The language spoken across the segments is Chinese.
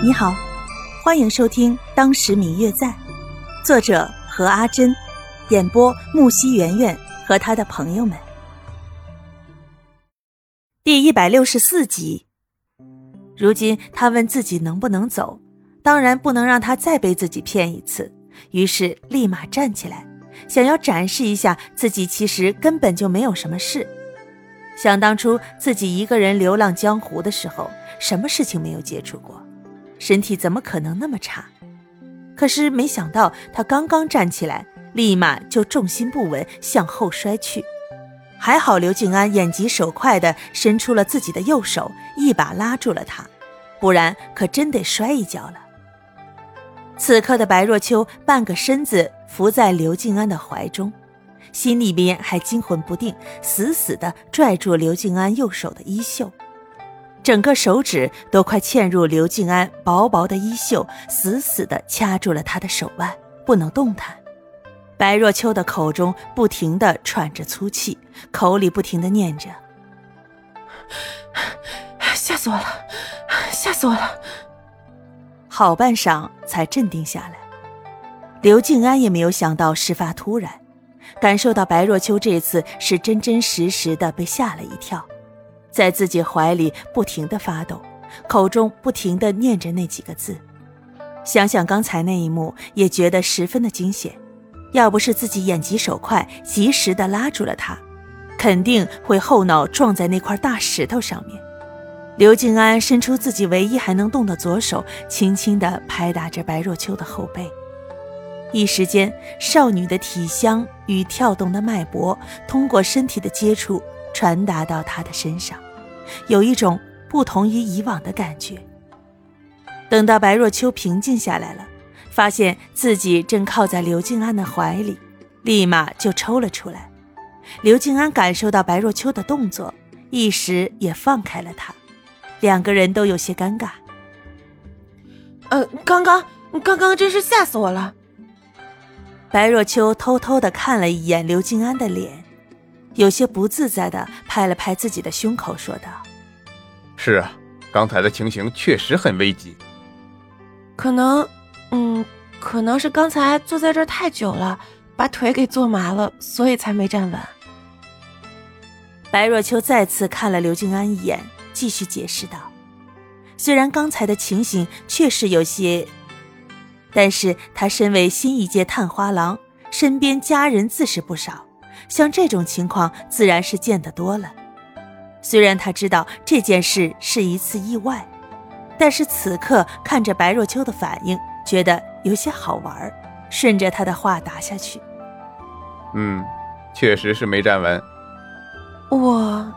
你好，欢迎收听《当时明月在》，作者何阿珍，演播木西圆圆和他的朋友们。第一百六十四集。如今他问自己能不能走，当然不能让他再被自己骗一次，于是立马站起来，想要展示一下自己其实根本就没有什么事。想当初自己一个人流浪江湖的时候，什么事情没有接触过？身体怎么可能那么差？可是没想到，他刚刚站起来，立马就重心不稳，向后摔去。还好刘静安眼疾手快地伸出了自己的右手，一把拉住了他，不然可真得摔一跤了。此刻的白若秋半个身子伏在刘静安的怀中，心里边还惊魂不定，死死地拽住刘静安右手的衣袖。整个手指都快嵌入刘静安薄薄的衣袖，死死地掐住了他的手腕，不能动弹。白若秋的口中不停地喘着粗气，口里不停地念着：“ 吓死我了，吓死我了。”好半晌才镇定下来。刘静安也没有想到事发突然，感受到白若秋这次是真真实实的被吓了一跳。在自己怀里不停地发抖，口中不停地念着那几个字。想想刚才那一幕，也觉得十分的惊险。要不是自己眼疾手快，及时的拉住了他，肯定会后脑撞在那块大石头上面。刘静安伸出自己唯一还能动的左手，轻轻地拍打着白若秋的后背。一时间，少女的体香与跳动的脉搏通过身体的接触传达到他的身上。有一种不同于以往的感觉。等到白若秋平静下来了，发现自己正靠在刘静安的怀里，立马就抽了出来。刘静安感受到白若秋的动作，一时也放开了他，两个人都有些尴尬。呃，刚刚，刚刚真是吓死我了。白若秋偷偷的看了一眼刘静安的脸。有些不自在的拍了拍自己的胸口，说道：“是啊，刚才的情形确实很危急。可能，嗯，可能是刚才坐在这儿太久了，把腿给坐麻了，所以才没站稳。”白若秋再次看了刘静安一眼，继续解释道：“虽然刚才的情形确实有些，但是他身为新一届探花郎，身边家人自是不少。”像这种情况自然是见得多了。虽然他知道这件事是一次意外，但是此刻看着白若秋的反应，觉得有些好玩，顺着他的话答下去：“嗯，确实是没站稳。”我。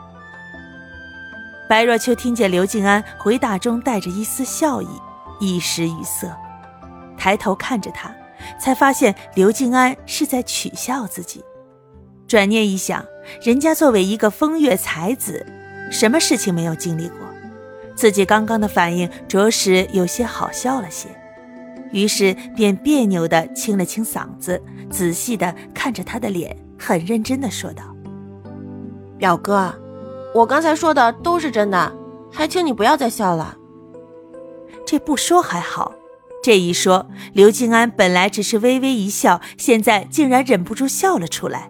白若秋听见刘静安回答中带着一丝笑意，一时语塞，抬头看着他，才发现刘静安是在取笑自己。转念一想，人家作为一个风月才子，什么事情没有经历过？自己刚刚的反应着实有些好笑了些，于是便别扭地清了清嗓子，仔细地看着他的脸，很认真地说道：“表哥，我刚才说的都是真的，还请你不要再笑了。”这不说还好，这一说，刘静安本来只是微微一笑，现在竟然忍不住笑了出来。